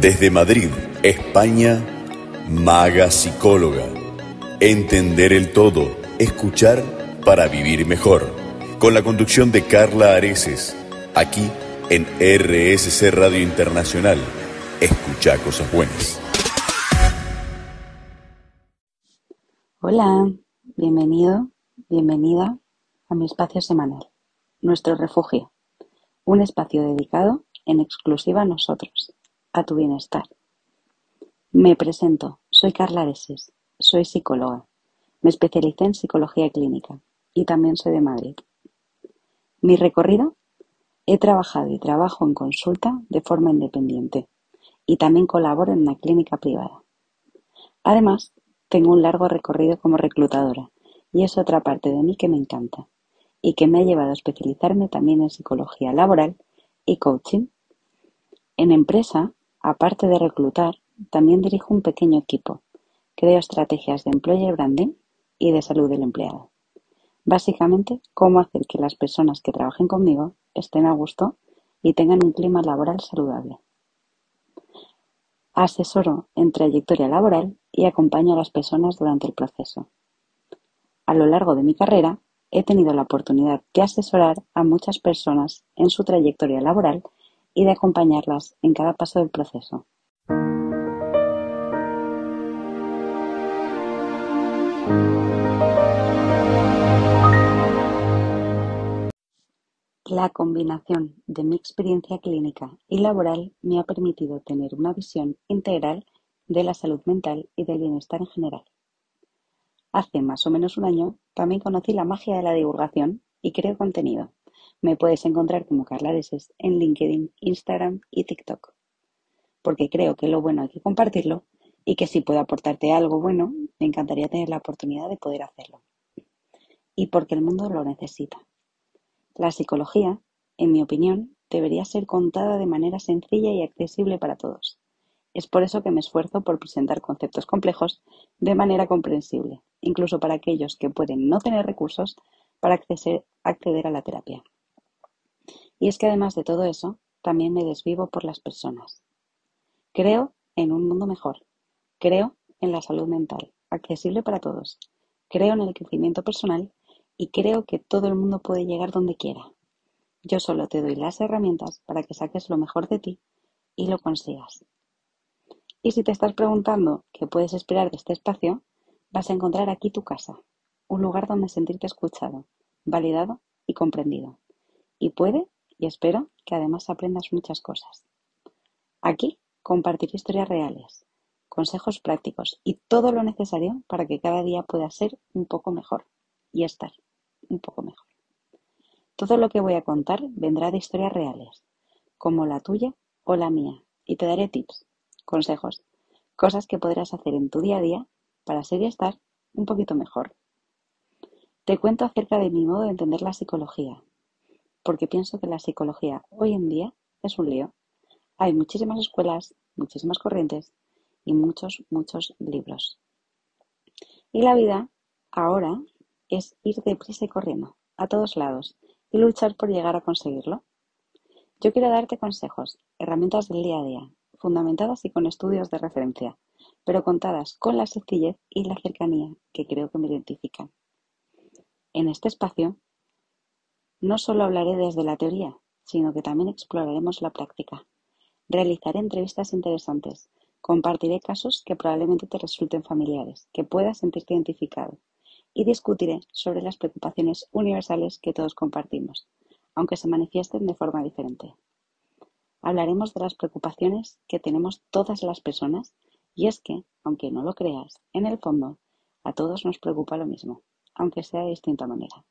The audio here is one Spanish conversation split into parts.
Desde Madrid, España, Maga Psicóloga. Entender el todo, escuchar para vivir mejor. Con la conducción de Carla Areces, aquí en RSC Radio Internacional. Escucha cosas buenas. Hola, bienvenido, bienvenida a mi espacio semanal, nuestro refugio, un espacio dedicado en exclusiva a nosotros, a tu bienestar. Me presento, soy Carla Areses, soy psicóloga, me especialicé en psicología clínica y también soy de Madrid. Mi recorrido, he trabajado y trabajo en consulta de forma independiente y también colaboro en una clínica privada. Además, tengo un largo recorrido como reclutadora y es otra parte de mí que me encanta y que me ha llevado a especializarme también en psicología laboral y coaching. En empresa Aparte de reclutar, también dirijo un pequeño equipo, creo estrategias de employer branding y de salud del empleado. Básicamente, cómo hacer que las personas que trabajen conmigo estén a gusto y tengan un clima laboral saludable. Asesoro en trayectoria laboral y acompaño a las personas durante el proceso. A lo largo de mi carrera, he tenido la oportunidad de asesorar a muchas personas en su trayectoria laboral y de acompañarlas en cada paso del proceso. La combinación de mi experiencia clínica y laboral me ha permitido tener una visión integral de la salud mental y del bienestar en general. Hace más o menos un año también conocí la magia de la divulgación y creo contenido, me puedes encontrar como Carla Areses en LinkedIn, Instagram y TikTok. Porque creo que lo bueno hay que compartirlo y que si puedo aportarte algo bueno, me encantaría tener la oportunidad de poder hacerlo. Y porque el mundo lo necesita. La psicología, en mi opinión, debería ser contada de manera sencilla y accesible para todos. Es por eso que me esfuerzo por presentar conceptos complejos de manera comprensible, incluso para aquellos que pueden no tener recursos para acceder a la terapia. Y es que además de todo eso, también me desvivo por las personas. Creo en un mundo mejor. Creo en la salud mental, accesible para todos. Creo en el crecimiento personal y creo que todo el mundo puede llegar donde quiera. Yo solo te doy las herramientas para que saques lo mejor de ti y lo consigas. Y si te estás preguntando qué puedes esperar de este espacio, vas a encontrar aquí tu casa, un lugar donde sentirte escuchado, validado y comprendido. Y puede y espero que además aprendas muchas cosas. Aquí compartiré historias reales, consejos prácticos y todo lo necesario para que cada día pueda ser un poco mejor y estar un poco mejor. Todo lo que voy a contar vendrá de historias reales, como la tuya o la mía, y te daré tips, consejos, cosas que podrás hacer en tu día a día para ser y estar un poquito mejor. Te cuento acerca de mi modo de entender la psicología, porque pienso que la psicología hoy en día es un lío. Hay muchísimas escuelas, muchísimas corrientes y muchos, muchos libros. Y la vida ahora es ir deprisa y corriendo, a todos lados, y luchar por llegar a conseguirlo. Yo quiero darte consejos, herramientas del día a día, fundamentadas y con estudios de referencia, pero contadas con la sencillez y la cercanía que creo que me identifican. En este espacio no solo hablaré desde la teoría, sino que también exploraremos la práctica. Realizaré entrevistas interesantes, compartiré casos que probablemente te resulten familiares, que puedas sentirte identificado, y discutiré sobre las preocupaciones universales que todos compartimos, aunque se manifiesten de forma diferente. Hablaremos de las preocupaciones que tenemos todas las personas, y es que, aunque no lo creas, en el fondo, a todos nos preocupa lo mismo, aunque sea de distinta manera.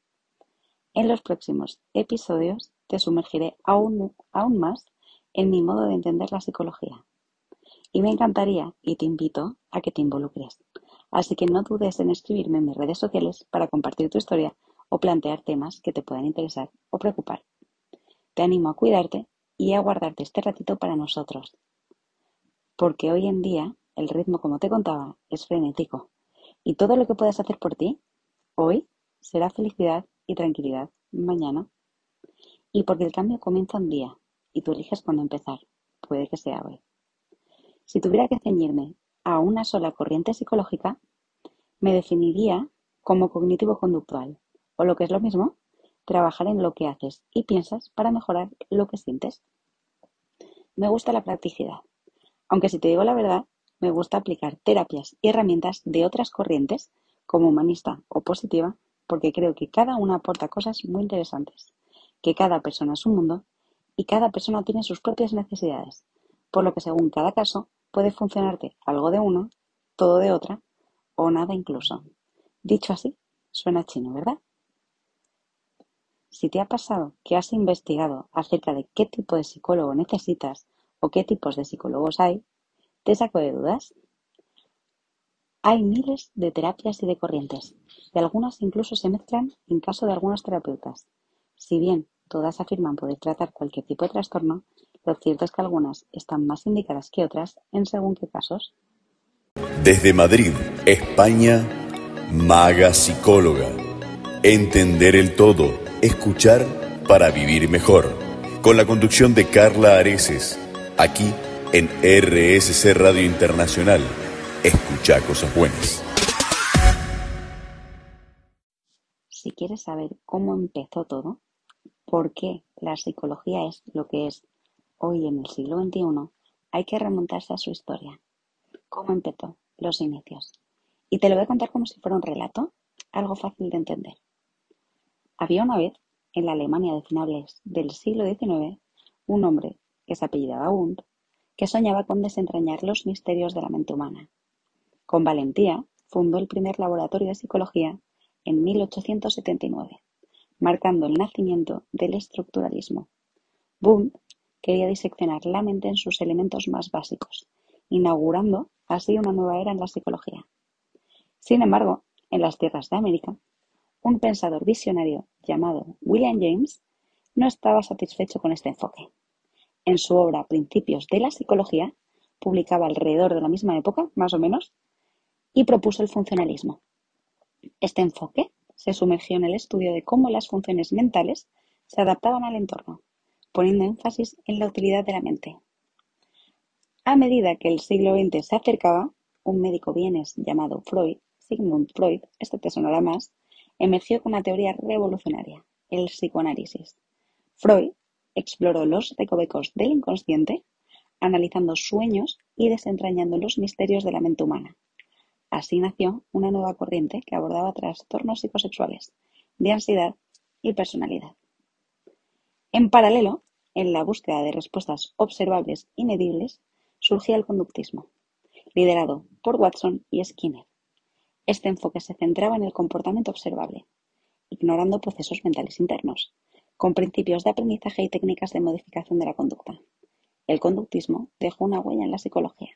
En los próximos episodios te sumergiré aún, más en mi modo de entender la psicología. Y me encantaría y te invito a que te involucres. Así que no dudes en escribirme en mis redes sociales para compartir tu historia o plantear temas que te puedan interesar o preocupar. Te animo a cuidarte y a guardarte este ratito para nosotros. Porque hoy en día el ritmo, como te contaba, es frenético. Y todo lo que puedas hacer por ti, hoy, será felicidad y tranquilidad mañana. Y porque el cambio comienza un día y tú eliges cuándo empezar. Puede que sea hoy. Si tuviera que ceñirme a una sola corriente psicológica, me definiría como cognitivo-conductual, o lo que es lo mismo, trabajar en lo que haces y piensas para mejorar lo que sientes. Me gusta la practicidad, aunque si te digo la verdad, me gusta aplicar terapias y herramientas de otras corrientes, como humanista o positiva, porque creo que cada una aporta cosas muy interesantes, que cada persona es un mundo y cada persona tiene sus propias necesidades, por lo que según cada caso puede funcionarte algo de una, todo de otra o nada incluso. Dicho así, suena chino, ¿verdad? Si te ha pasado que has investigado acerca de qué tipo de psicólogo necesitas o qué tipos de psicólogos hay, ¿te saco de dudas? Hay miles de terapias y de corrientes, y algunas incluso se mezclan en caso de algunos terapeutas. Si bien todas afirman poder tratar cualquier tipo de trastorno, lo cierto es que algunas están más indicadas que otras en según qué casos. Desde Madrid, España, Maga Psicóloga. Entender el todo, escuchar para vivir mejor. Con la conducción de Carla Areces, aquí en RSC Radio Internacional. Escucha cosas buenas. Si quieres saber cómo empezó todo, por qué la psicología es lo que es hoy en el siglo XXI, hay que remontarse a su historia. ¿Cómo empezó? Los inicios. Y te lo voy a contar como si fuera un relato, algo fácil de entender. Había una vez, en la Alemania de finales del siglo XIX, un hombre que se apellidaba Wundt, que soñaba con desentrañar los misterios de la mente humana. Con valentía, fundó el primer laboratorio de psicología en 1879, marcando el nacimiento del estructuralismo. Wundt quería diseccionar la mente en sus elementos más básicos, inaugurando así una nueva era en la psicología. Sin embargo, en las tierras de América, un pensador visionario llamado William James no estaba satisfecho con este enfoque. En su obra Principios de la Psicología, publicaba alrededor de la misma época, más o menos, y propuso el funcionalismo. Este enfoque se sumergió en el estudio de cómo las funciones mentales se adaptaban al entorno, poniendo énfasis en la utilidad de la mente. A medida que el siglo XX se acercaba, un médico vienes llamado Freud, Sigmund Freud, este te sonará más, emergió con una teoría revolucionaria, el psicoanálisis. Freud exploró los recovecos del inconsciente, analizando sueños y desentrañando los misterios de la mente humana. Así nació una nueva corriente que abordaba trastornos psicosexuales, de ansiedad y personalidad. En paralelo, en la búsqueda de respuestas observables y medibles, surgía el conductismo, liderado por Watson y Skinner. Este enfoque se centraba en el comportamiento observable, ignorando procesos mentales internos, con principios de aprendizaje y técnicas de modificación de la conducta. El conductismo dejó una huella en la psicología.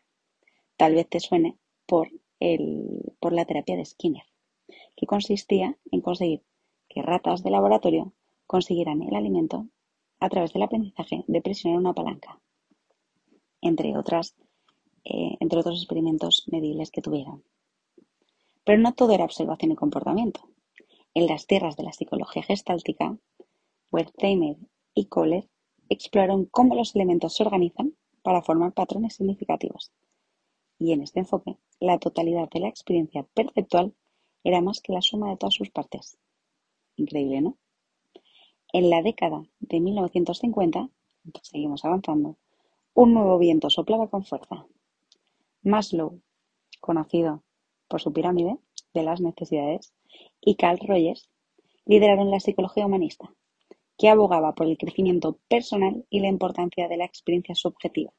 Tal vez te suene por, por la terapia de Skinner, que consistía en conseguir que ratas de laboratorio consiguieran el alimento a través del aprendizaje de presionar una palanca, entre, otras, eh, entre otros experimentos medibles que tuvieron. Pero no todo era observación y comportamiento. En las tierras de la psicología gestáltica, Wertheimer y Kohler exploraron cómo los elementos se organizan para formar patrones significativos. Y en este enfoque, la totalidad de la experiencia perceptual era más que la suma de todas sus partes. Increíble, ¿no? En la década de 1950, seguimos avanzando, un nuevo viento soplaba con fuerza. Maslow, conocido por su pirámide de las necesidades, y Carl Rogers lideraron la psicología humanista, que abogaba por el crecimiento personal y la importancia de la experiencia subjetiva.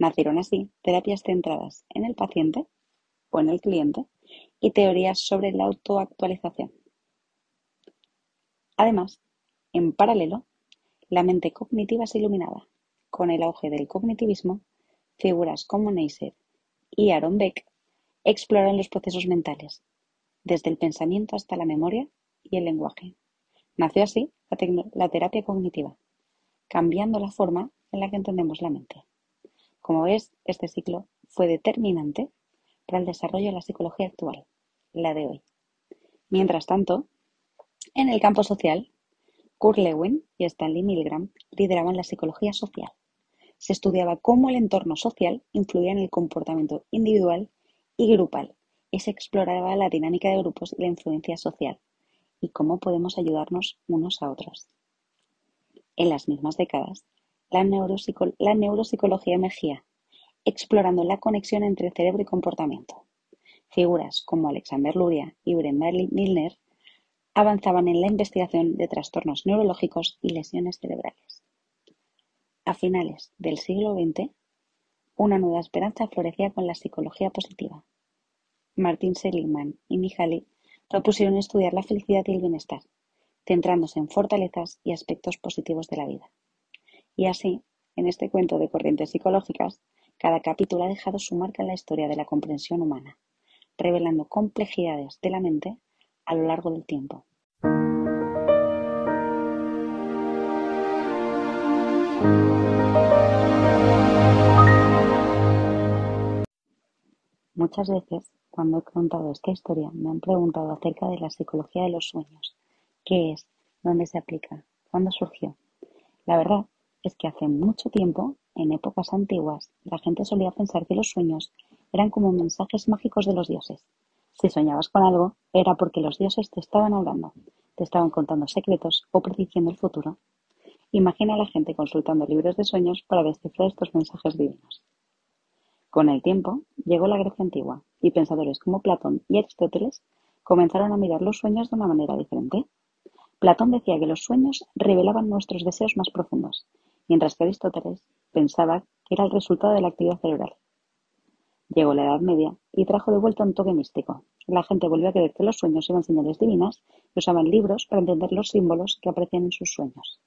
Nacieron así terapias centradas en el paciente o en el cliente y teorías sobre la autoactualización. Además, en paralelo, la mente cognitiva se iluminaba. Con el auge del cognitivismo, figuras como Neisser y Aaron Beck exploran los procesos mentales, desde el pensamiento hasta la memoria y el lenguaje. Nació así la, terapia cognitiva, cambiando la forma en la que entendemos la mente. Como ves, este ciclo fue determinante para el desarrollo de la psicología actual, la de hoy. Mientras tanto, en el campo social, Kurt Lewin y Stanley Milgram lideraban la psicología social, se estudiaba cómo el entorno social influía en el comportamiento individual y grupal y se exploraba la dinámica de grupos y la influencia social y cómo podemos ayudarnos unos a otros. En las mismas décadas, la, neuropsicología emergía, explorando la conexión entre cerebro y comportamiento. Figuras como Alexander Luria y Brenda Milner avanzaban en la investigación de trastornos neurológicos y lesiones cerebrales. A finales del siglo XX, una nueva esperanza florecía con la psicología positiva. Martin Seligman y Mihaly propusieron estudiar la felicidad y el bienestar, centrándose en fortalezas y aspectos positivos de la vida. Y así, en este cuento de corrientes psicológicas, cada capítulo ha dejado su marca en la historia de la comprensión humana, revelando complejidades de la mente a lo largo del tiempo. Muchas veces, cuando he contado esta historia, me han preguntado acerca de la psicología de los sueños. ¿Qué es? ¿Dónde se aplica? ¿Cuándo surgió? La verdad es que hace mucho tiempo, en épocas antiguas, la gente solía pensar que los sueños eran como mensajes mágicos de los dioses. Si soñabas con algo, era porque los dioses te estaban hablando, te estaban contando secretos o prediciendo el futuro. Imagina a la gente consultando libros de sueños para descifrar estos mensajes divinos. Con el tiempo, llegó la Grecia antigua, y pensadores como Platón y Aristóteles comenzaron a mirar los sueños de una manera diferente. Platón decía que los sueños revelaban nuestros deseos más profundos, mientras que Aristóteles pensaba que era el resultado de la actividad cerebral. Llegó la Edad Media y trajo de vuelta un toque místico. La gente volvió a creer que los sueños eran señales divinas y usaban libros para entender los símbolos que aparecían en sus sueños.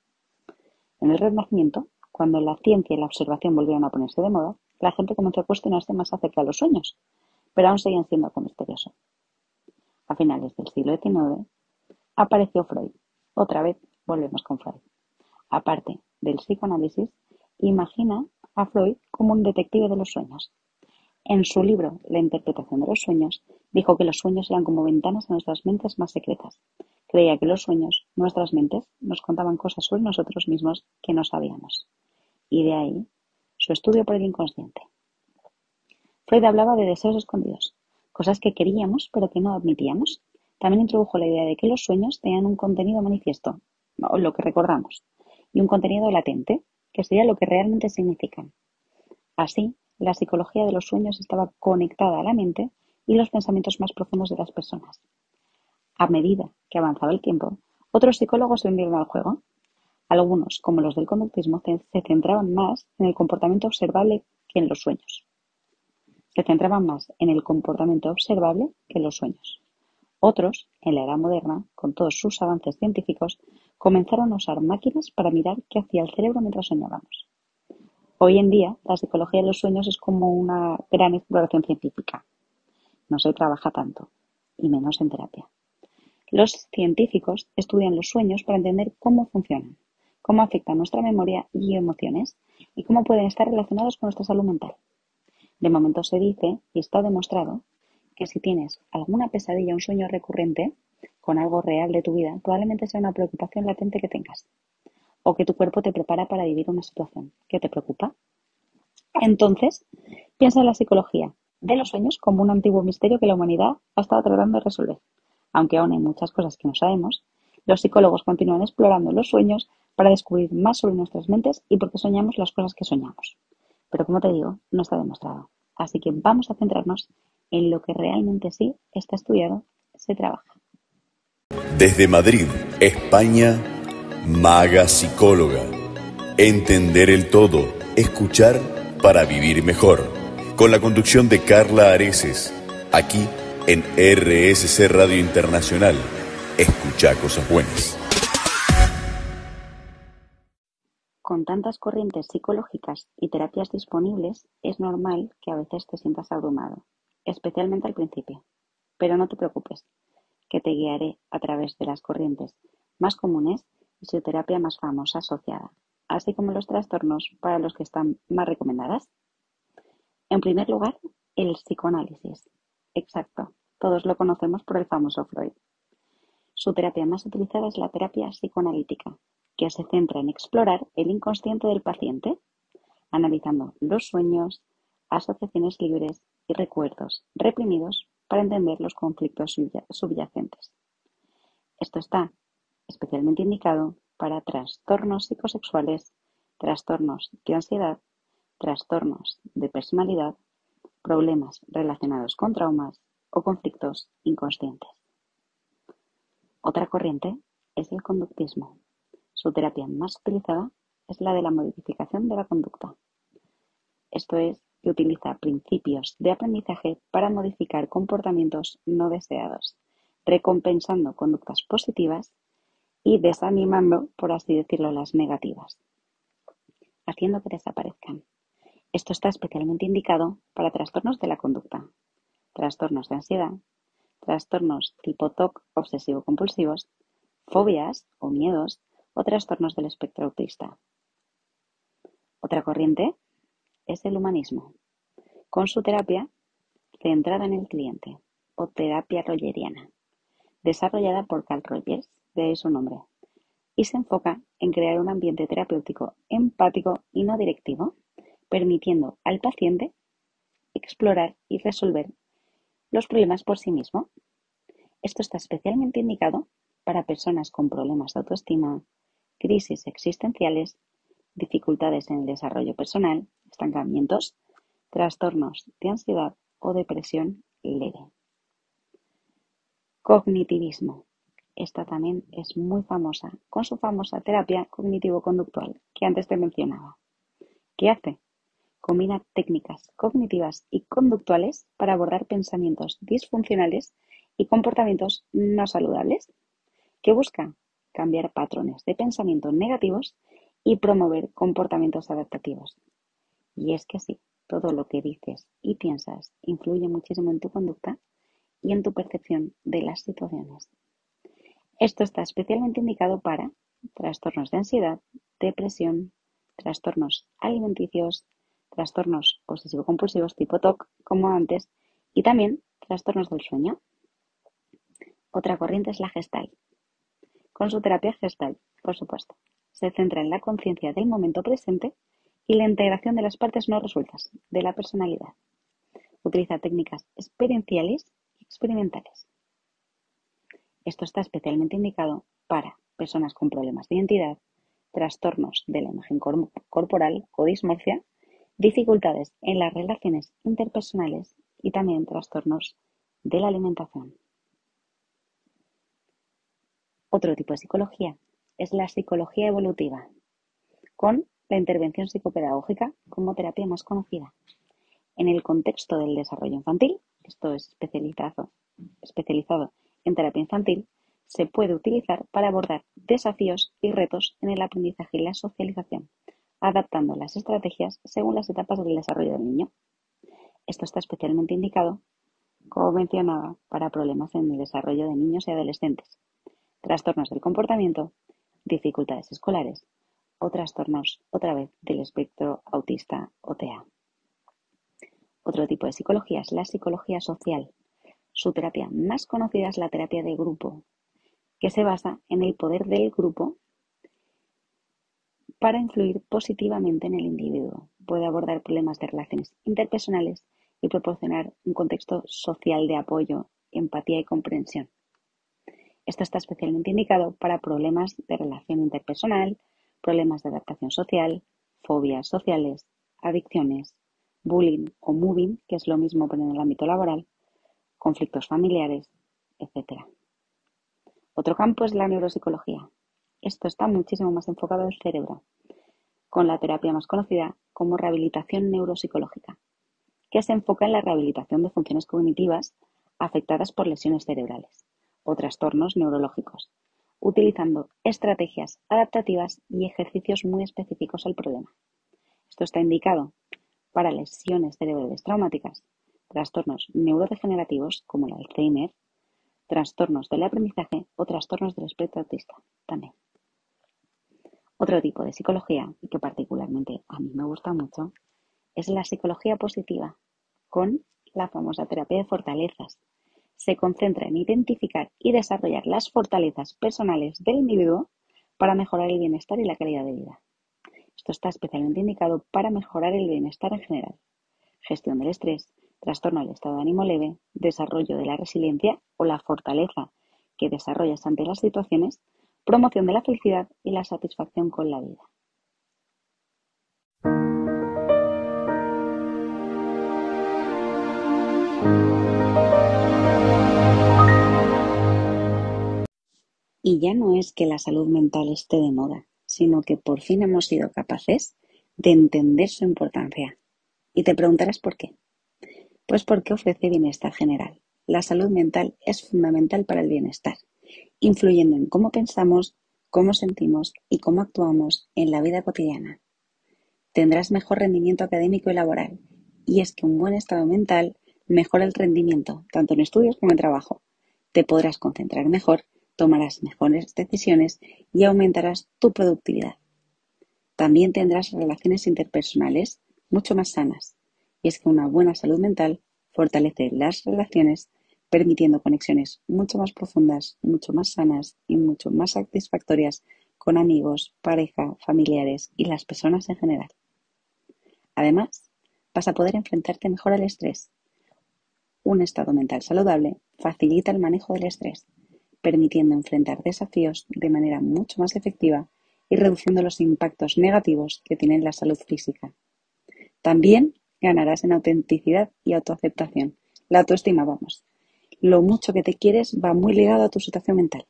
En el Renacimiento, cuando la ciencia y la observación volvieron a ponerse de moda, la gente comenzó a cuestionarse más acerca de los sueños, pero aún seguían siendo algo misterioso. A finales del siglo XIX apareció Freud. Otra vez volvemos con Freud. Aparte del psicoanálisis, imagina a Freud como un detective de los sueños. En su libro La interpretación de los sueños, dijo que los sueños eran como ventanas a nuestras mentes más secretas. Creía que los sueños, nuestras mentes, nos contaban cosas sobre nosotros mismos que no sabíamos. Y de ahí su estudio por el inconsciente. Freud hablaba de deseos escondidos, cosas que queríamos pero que no admitíamos. También introdujo la idea de que los sueños tenían un contenido manifiesto, o lo que recordamos, y un contenido latente, que sería lo que realmente significan. Así, la psicología de los sueños estaba conectada a la mente y los pensamientos más profundos de las personas. A medida que avanzaba el tiempo, otros psicólogos se unieron al juego. Algunos, como los del conductismo, se centraban más en el comportamiento observable que en los sueños. Se centraban más en el comportamiento observable que en los sueños. Otros, en la era moderna, con todos sus avances científicos, comenzaron a usar máquinas para mirar qué hacía el cerebro mientras soñábamos. Hoy en día, la psicología de los sueños es como una gran exploración científica. No se trabaja tanto, y menos en terapia. Los científicos estudian los sueños para entender cómo funcionan, cómo afectan nuestra memoria y emociones, y cómo pueden estar relacionados con nuestra salud mental. De momento se dice, y está demostrado, que si tienes alguna pesadilla un sueño recurrente con algo real de tu vida, probablemente sea una preocupación latente que tengas o que tu cuerpo te prepara para vivir una situación que te preocupa. Entonces, piensa en la psicología de los sueños como un antiguo misterio que la humanidad ha estado tratando de resolver. Aunque aún hay muchas cosas que no sabemos, los psicólogos continúan explorando los sueños para descubrir más sobre nuestras mentes y por qué soñamos las cosas que soñamos. Pero como te digo, no está demostrado. Así que vamos a centrarnos en lo que realmente sí está estudiado, se trabaja. Desde Madrid, España, Maga Psicóloga. Entender el todo, escuchar para vivir mejor. Con la conducción de Carla Areces, aquí en RSC Radio Internacional. Escucha cosas buenas. Con tantas corrientes psicológicas y terapias disponibles, es normal que a veces te sientas abrumado, especialmente al principio. Pero no te preocupes, que te guiaré a través de las corrientes más comunes fisioterapia más famosa asociada, así como los trastornos para los que están más recomendadas. En primer lugar, el psicoanálisis. Exacto, todos lo conocemos por el famoso Freud. Su terapia más utilizada es la terapia psicoanalítica, que se centra en explorar el inconsciente del paciente. analizando los sueños, asociaciones libres y recuerdos reprimidos para entender los conflictos subyacentes. Esto está especialmente indicado para trastornos psicosexuales, trastornos de ansiedad, trastornos de personalidad, problemas relacionados con traumas o conflictos inconscientes. Otra corriente es el conductismo. Su terapia más utilizada es la de la modificación de la conducta. Esto es, que utiliza principios de aprendizaje para modificar comportamientos no deseados, recompensando conductas positivas y desanimando, por así decirlo, las negativas, haciendo que desaparezcan. Esto está especialmente indicado para trastornos de la conducta, trastornos de ansiedad, trastornos tipo TOC obsesivo-compulsivos, fobias o miedos o trastornos del espectro autista. Otra corriente es el humanismo, con su terapia centrada en el cliente o terapia rogeriana, desarrollada por Carl Rogers de ahí su nombre, y se enfoca en crear un ambiente terapéutico empático y no directivo, permitiendo al paciente explorar y resolver los problemas por sí mismo. Esto está especialmente indicado para personas con problemas de autoestima, crisis existenciales, dificultades en el desarrollo personal, estancamientos, trastornos de ansiedad o depresión leve. Cognitivismo. Esta también es muy famosa, con su famosa terapia cognitivo-conductual que antes te mencionaba. ¿Qué hace? Combina técnicas cognitivas y conductuales para abordar pensamientos disfuncionales y comportamientos no saludables, que busca cambiar patrones de pensamiento negativos y promover comportamientos adaptativos. Y es que sí, todo lo que dices y piensas influye muchísimo en tu conducta y en tu percepción de las situaciones. Esto está especialmente indicado para trastornos de ansiedad, depresión, trastornos alimenticios, trastornos obsesivo-compulsivos tipo TOC, como antes, y también trastornos del sueño. Otra corriente es la Gestalt. Con su terapia Gestalt, por supuesto, se centra en la conciencia del momento presente y la integración de las partes no resueltas de la personalidad. Utiliza técnicas experienciales y experimentales. Esto está especialmente indicado para personas con problemas de identidad, trastornos de la imagen corporal o dismorfia, dificultades en las relaciones interpersonales y también trastornos de la alimentación. Otro tipo de psicología es la psicología evolutiva, con la intervención psicopedagógica como terapia más conocida. En el contexto del desarrollo infantil, esto es especializado, especializado en terapia infantil se puede utilizar para abordar desafíos y retos en el aprendizaje y la socialización, adaptando las estrategias según las etapas del desarrollo del niño. Esto está especialmente indicado, como mencionaba, para problemas en el desarrollo de niños y adolescentes, trastornos del comportamiento, dificultades escolares o trastornos, otra vez, del espectro autista o TEA. Otro tipo de psicología es la psicología social, su terapia más conocida es la terapia de grupo, que se basa en el poder del grupo para influir positivamente en el individuo. Puede abordar problemas de relaciones interpersonales y proporcionar un contexto social de apoyo, empatía y comprensión. Esto está especialmente indicado para problemas de relación interpersonal, problemas de adaptación social, fobias sociales, adicciones, bullying o moving, que es lo mismo pero en el ámbito laboral, conflictos familiares, etc. Otro campo es la neuropsicología. Esto está muchísimo más enfocado al cerebro, con la terapia más conocida como rehabilitación neuropsicológica, que se enfoca en la rehabilitación de funciones cognitivas afectadas por lesiones cerebrales o trastornos neurológicos, utilizando estrategias adaptativas y ejercicios muy específicos al problema. Esto está indicado para lesiones cerebrales traumáticas, trastornos neurodegenerativos como el Alzheimer, trastornos del aprendizaje o trastornos del espectro autista también. Otro tipo de psicología, que particularmente a mí me gusta mucho, es la psicología positiva, con la famosa terapia de fortalezas. Se concentra en identificar y desarrollar las fortalezas personales del individuo para mejorar el bienestar y la calidad de vida. Esto está especialmente indicado para mejorar el bienestar en general, gestión del estrés, trastorno del estado de ánimo leve, desarrollo de la resiliencia o la fortaleza que desarrollas ante las situaciones, promoción de la felicidad y la satisfacción con la vida. Es que la salud mental esté de moda, sino que por fin hemos sido capaces de entender su importancia. Y te preguntarás por qué. Pues porque ofrece bienestar general. La salud mental es fundamental para el bienestar, influyendo en cómo pensamos, cómo sentimos y cómo actuamos en la vida cotidiana. Tendrás mejor rendimiento académico y laboral, y es que un buen estado mental mejora el rendimiento, tanto en estudios como en trabajo. Te podrás concentrar mejor tomarás mejores decisiones y aumentarás tu productividad. También tendrás relaciones interpersonales mucho más sanas, y es que una buena salud mental fortalece las relaciones, permitiendo conexiones mucho más profundas, mucho más sanas y mucho más satisfactorias con amigos, pareja, familiares y las personas en general. Además, vas a poder enfrentarte mejor al estrés. Un estado mental saludable facilita el manejo del estrés, permitiendo enfrentar desafíos de manera mucho más efectiva y reduciendo los impactos negativos que tiene la salud física. También ganarás en autenticidad y autoaceptación. La autoestima, vamos. Lo mucho que te quieres va muy ligado a tu situación mental.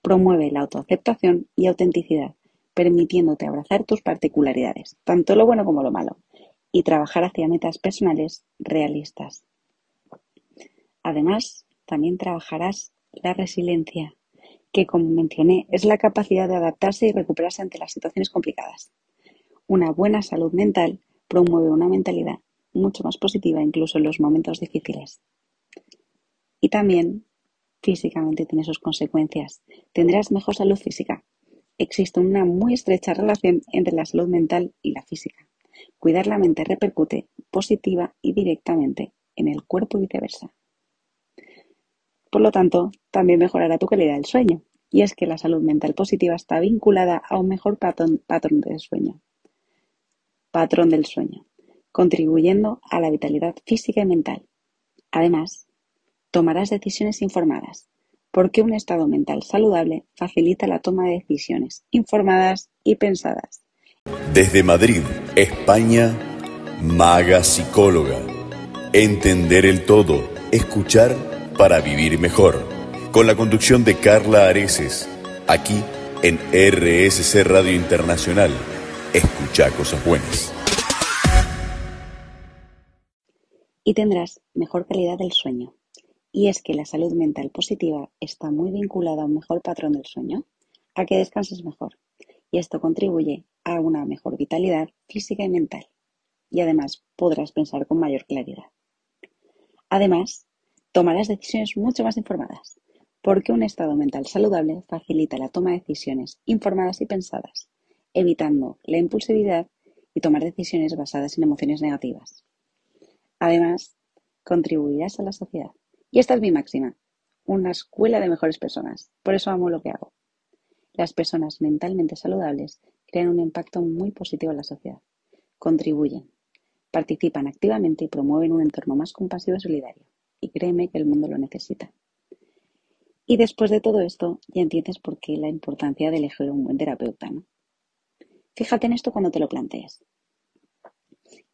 Promueve la autoaceptación y autenticidad, permitiéndote abrazar tus particularidades, tanto lo bueno como lo malo, y trabajar hacia metas personales realistas. Además, también trabajarás la resiliencia, que como mencioné es la capacidad de adaptarse y recuperarse ante las situaciones complicadas. Una buena salud mental promueve una mentalidad mucho más positiva incluso en los momentos difíciles. Y también físicamente tiene sus consecuencias. Tendrás mejor salud física. Existe una muy estrecha relación entre la salud mental y la física. Cuidar la mente repercute positiva y directamente en el cuerpo y viceversa. Por lo tanto, también mejorará tu calidad del sueño. Y es que la salud mental positiva está vinculada a un mejor patrón, patrón del sueño. Patrón del sueño, contribuyendo a la vitalidad física y mental. Además, tomarás decisiones informadas, porque un estado mental saludable facilita la toma de decisiones informadas y pensadas. Desde Madrid, España, Maga Psicóloga. Entender el todo, escuchar para vivir mejor, con la conducción de Carla Areces, aquí en RSC Radio Internacional. Escucha cosas buenas. Y tendrás mejor calidad del sueño. Y es que la salud mental positiva está muy vinculada a un mejor patrón del sueño, a que descanses mejor. Y esto contribuye a una mejor vitalidad física y mental. Y además podrás pensar con mayor claridad. Además, tomarás decisiones mucho más informadas, porque un estado mental saludable facilita la toma de decisiones informadas y pensadas, evitando la impulsividad y tomar decisiones basadas en emociones negativas. Además, contribuirás a la sociedad. Y esta es mi máxima, una escuela de mejores personas. Por eso amo lo que hago. Las personas mentalmente saludables crean un impacto muy positivo en la sociedad. Contribuyen, participan activamente y promueven un entorno más compasivo y solidario y créeme que el mundo lo necesita. Y después de todo esto, ya entiendes por qué la importancia de elegir un buen terapeuta, ¿no? Fíjate en esto cuando te lo plantees.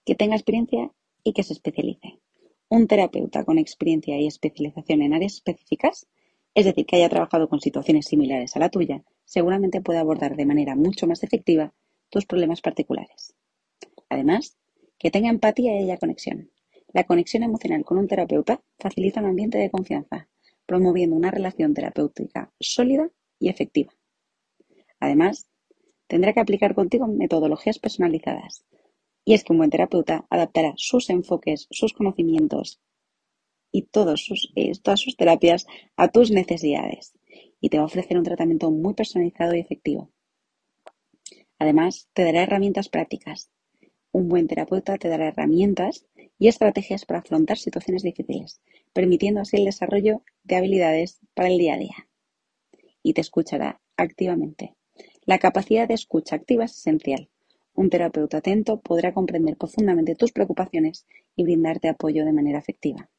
Que tenga experiencia y que se especialice. Un terapeuta con experiencia y especialización en áreas específicas, es decir, que haya trabajado con situaciones similares a la tuya, seguramente puede abordar de manera mucho más efectiva tus problemas particulares. Además, que tenga empatía y haya conexión. La conexión emocional con un terapeuta facilita un ambiente de confianza, promoviendo una relación terapéutica sólida y efectiva. Además, tendrá que aplicar contigo metodologías personalizadas. Y es que un buen terapeuta adaptará sus enfoques, sus conocimientos y todos sus, eh, todas sus terapias a tus necesidades y te va a ofrecer un tratamiento muy personalizado y efectivo. Además, te dará herramientas prácticas. Un buen terapeuta te dará herramientas y estrategias para afrontar situaciones difíciles, permitiendo así el desarrollo de habilidades para el día a día. Y te escuchará activamente. La capacidad de escucha activa es esencial. Un terapeuta atento podrá comprender profundamente tus preocupaciones y brindarte apoyo de manera efectiva.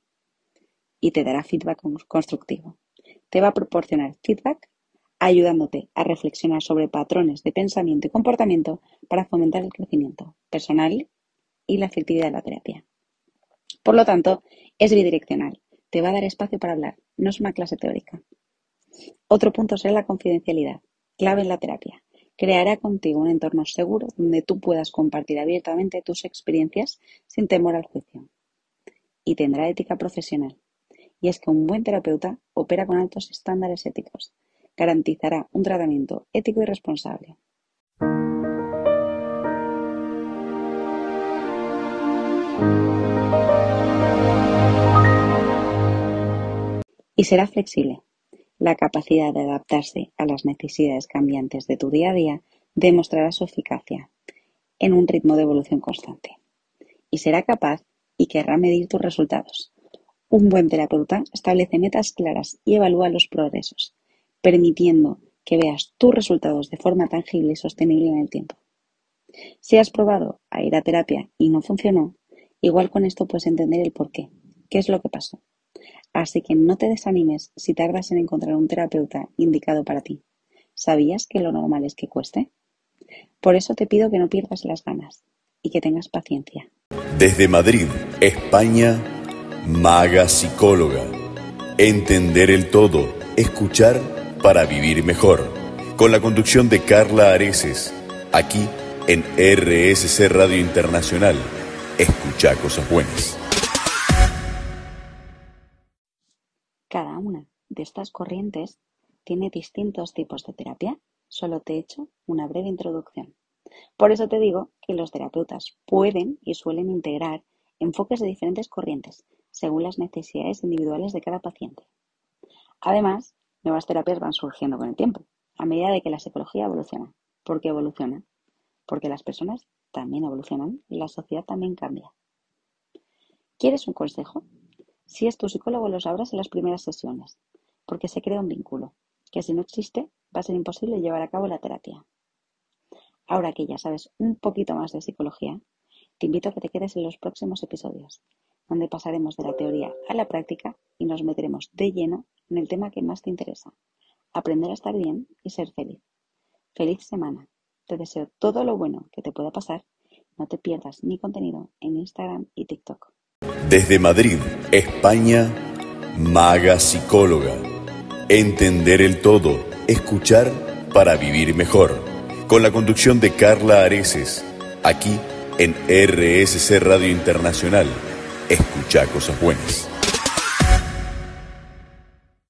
Y te dará feedback constructivo. Te va a proporcionar feedback ayudándote a reflexionar sobre patrones de pensamiento y comportamiento para fomentar el crecimiento personal y la efectividad de la terapia. Por lo tanto, es bidireccional. Te va a dar espacio para hablar. No es una clase teórica. Otro punto será la confidencialidad, clave en la terapia. Creará contigo un entorno seguro donde tú puedas compartir abiertamente tus experiencias sin temor al juicio. Y tendrá ética profesional. Y es que un buen terapeuta opera con altos estándares éticos. Garantizará un tratamiento ético y responsable. Y será flexible. La capacidad de adaptarse a las necesidades cambiantes de tu día a día demostrará su eficacia en un ritmo de evolución constante. Y será capaz y querrá medir tus resultados. Un buen terapeuta establece metas claras y evalúa los progresos, permitiendo que veas tus resultados de forma tangible y sostenible en el tiempo. Si has probado a ir a terapia y no funcionó, igual con esto puedes entender el por qué, qué es lo que pasó. Así que no te desanimes si tardas en encontrar un terapeuta indicado para ti. ¿Sabías que lo normal es que cueste? Por eso te pido que no pierdas las ganas y que tengas paciencia. Desde Madrid, España, Maga Psicóloga. Entender el todo, escuchar para vivir mejor. Con la conducción de Carla Areces, aquí en RSC Radio Internacional. Escucha cosas buenas. Cada una de estas corrientes tiene distintos tipos de terapia. Solo te he hecho una breve introducción. Por eso te digo que los terapeutas pueden y suelen integrar enfoques de diferentes corrientes según las necesidades individuales de cada paciente. Además, nuevas terapias van surgiendo con el tiempo, a medida de que la psicología evoluciona. ¿Por qué evoluciona? Porque las personas también evolucionan y la sociedad también cambia. ¿Quieres un consejo? Si es tu psicólogo lo sabrás en las primeras sesiones, porque se crea un vínculo, que si no existe va a ser imposible llevar a cabo la terapia. Ahora que ya sabes un poquito más de psicología, te invito a que te quedes en los próximos episodios, donde pasaremos de la teoría a la práctica y nos meteremos de lleno en el tema que más te interesa, aprender a estar bien y ser feliz. Feliz semana. Te deseo todo lo bueno que te pueda pasar. No te pierdas mi contenido en Instagram y TikTok. Desde Madrid, España, Maga Psicóloga. Entender el todo, escuchar para vivir mejor. Con la conducción de Carla Areces, aquí en RSC Radio Internacional. Escucha cosas buenas.